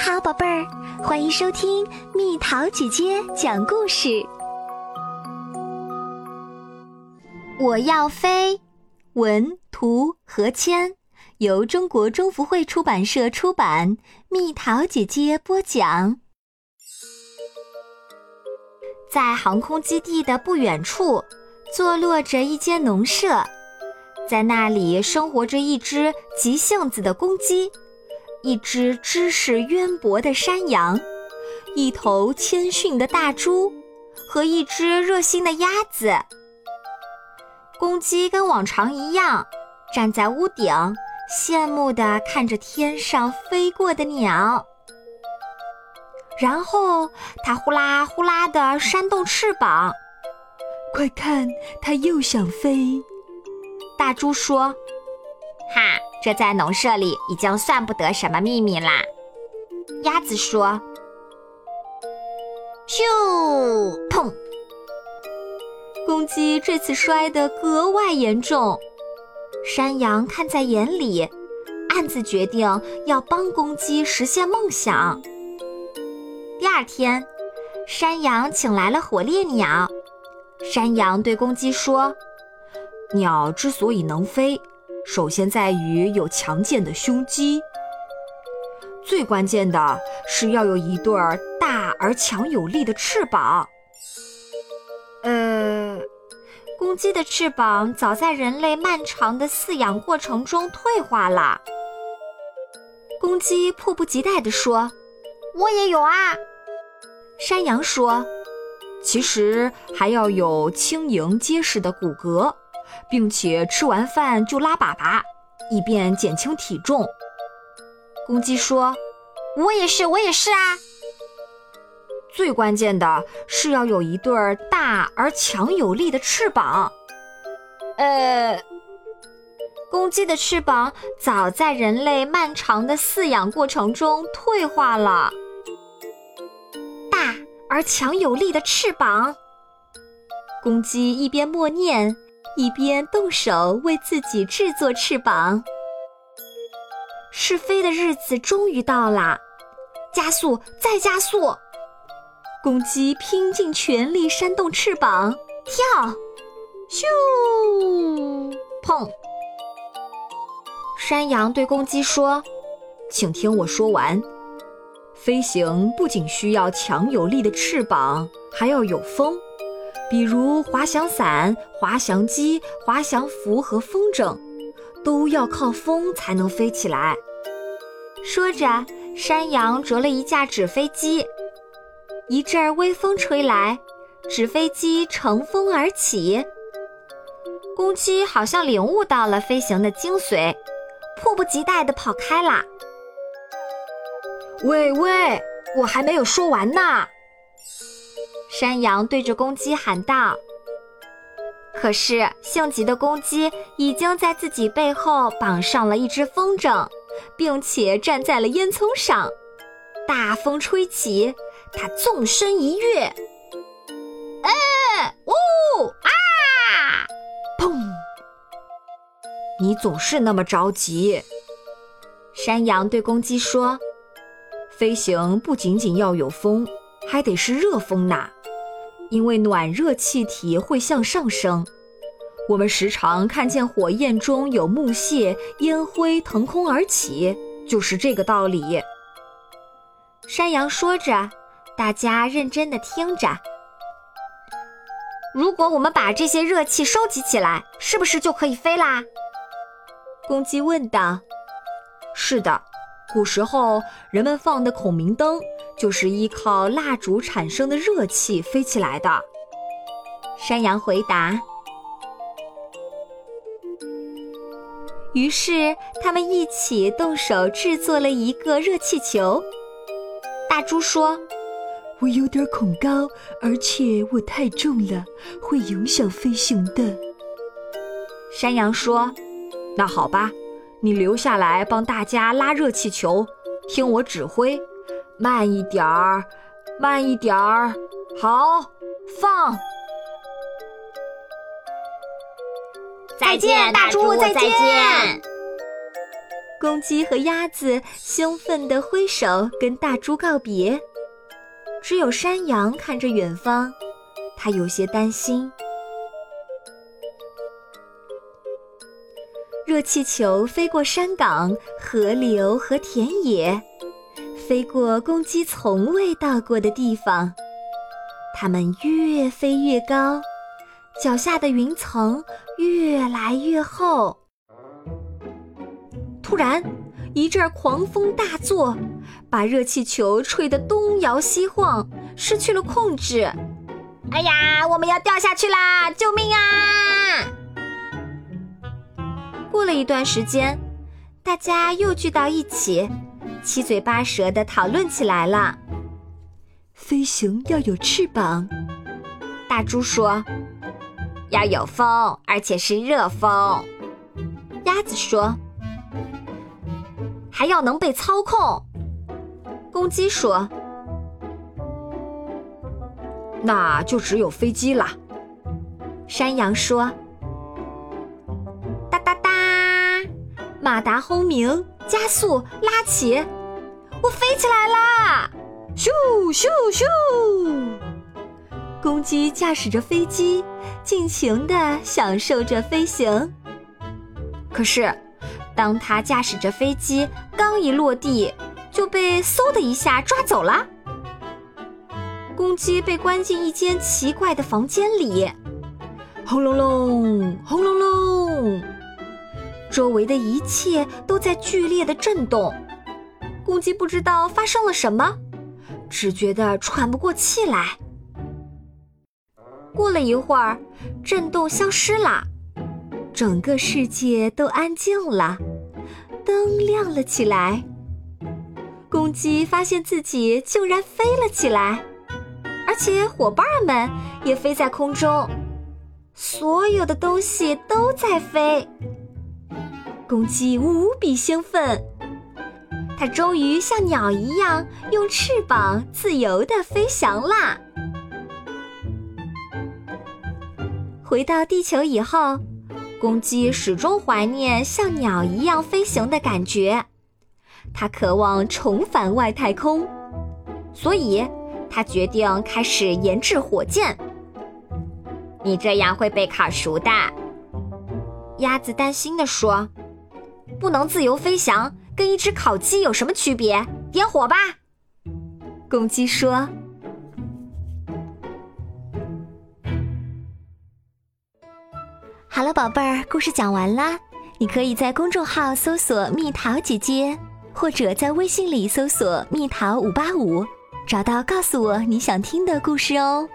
好，宝贝儿，欢迎收听蜜桃姐姐讲故事。我要飞，文图何谦，由中国中福会出版社出版，蜜桃姐姐播讲。在航空基地的不远处，坐落着一间农舍，在那里生活着一只急性子的公鸡。一只知识渊博的山羊，一头谦逊的大猪，和一只热心的鸭子。公鸡跟往常一样，站在屋顶，羡慕地看着天上飞过的鸟。然后它呼啦呼啦地扇动翅膀，快看，它又想飞。大猪说：“哈。”这在农舍里已经算不得什么秘密啦。鸭子说：“咻，砰！”公鸡这次摔得格外严重。山羊看在眼里，暗自决定要帮公鸡实现梦想。第二天，山羊请来了火烈鸟。山羊对公鸡说：“鸟之所以能飞。”首先在于有强健的胸肌，最关键的是要有一对儿大而强有力的翅膀。呃，公鸡的翅膀早在人类漫长的饲养过程中退化了。公鸡迫不及待地说：“我也有啊。”山羊说：“其实还要有轻盈结实的骨骼。”并且吃完饭就拉粑粑，以便减轻体重。公鸡说：“我也是，我也是啊。”最关键的是要有一对大而强有力的翅膀。呃，公鸡的翅膀早在人类漫长的饲养过程中退化了。大而强有力的翅膀。公鸡一边默念。一边动手为自己制作翅膀，试飞的日子终于到了，加速，再加速！公鸡拼尽全力扇动翅膀，跳，咻，砰！山羊对公鸡说：“请听我说完，飞行不仅需要强有力的翅膀，还要有风。”比如滑翔伞、滑翔机、滑翔服和风筝，都要靠风才能飞起来。说着，山羊折了一架纸飞机，一阵微风吹来，纸飞机乘风而起。公鸡好像领悟到了飞行的精髓，迫不及待地跑开了。喂喂，我还没有说完呢。山羊对着公鸡喊道：“可是性急的公鸡已经在自己背后绑上了一只风筝，并且站在了烟囱上。大风吹起，它纵身一跃，哎，呜啊！砰！你总是那么着急。”山羊对公鸡说：“飞行不仅仅要有风，还得是热风呐。”因为暖热气体会向上升，我们时常看见火焰中有木屑、烟灰腾空而起，就是这个道理。山羊说着，大家认真的听着。如果我们把这些热气收集起来，是不是就可以飞啦？公鸡问道。是的，古时候人们放的孔明灯。就是依靠蜡烛产生的热气飞起来的。山羊回答。于是他们一起动手制作了一个热气球。大猪说：“我有点恐高，而且我太重了，会影响飞行的。”山羊说：“那好吧，你留下来帮大家拉热气球，听我指挥。”慢一点儿，慢一点儿，好，放。再见，大猪，再见。公鸡和鸭子兴奋地挥手跟大猪告别，只有山羊看着远方，它有些担心。热气球飞过山岗、河流和田野，飞过公鸡从未到过的地方。它们越飞越高，脚下的云层越来越厚。突然，一阵狂风大作，把热气球吹得东摇西晃，失去了控制。哎呀，我们要掉下去啦！救命啊！过了一段时间，大家又聚到一起，七嘴八舌的讨论起来了。飞行要有翅膀，大猪说：“要有风，而且是热风。”鸭子说：“还要能被操控。”公鸡说：“那就只有飞机了。”山羊说。哒哒哒马达轰鸣，加速，拉起，我飞起来啦！咻咻咻！公鸡驾驶着飞机，尽情地享受着飞行。可是，当它驾驶着飞机刚一落地，就被嗖的一下抓走了。公鸡被关进一间奇怪的房间里，轰隆隆，轰隆隆。周围的一切都在剧烈的震动，公鸡不知道发生了什么，只觉得喘不过气来。过了一会儿，震动消失了，整个世界都安静了，灯亮了起来。公鸡发现自己竟然飞了起来，而且伙伴们也飞在空中，所有的东西都在飞。公鸡无比兴奋，它终于像鸟一样用翅膀自由地飞翔啦！回到地球以后，公鸡始终怀念像鸟一样飞行的感觉，它渴望重返外太空，所以它决定开始研制火箭。你这样会被烤熟的，鸭子担心地说。不能自由飞翔，跟一只烤鸡有什么区别？点火吧！公鸡说。好了，宝贝儿，故事讲完啦。你可以在公众号搜索“蜜桃姐姐”，或者在微信里搜索“蜜桃五八五”，找到告诉我你想听的故事哦。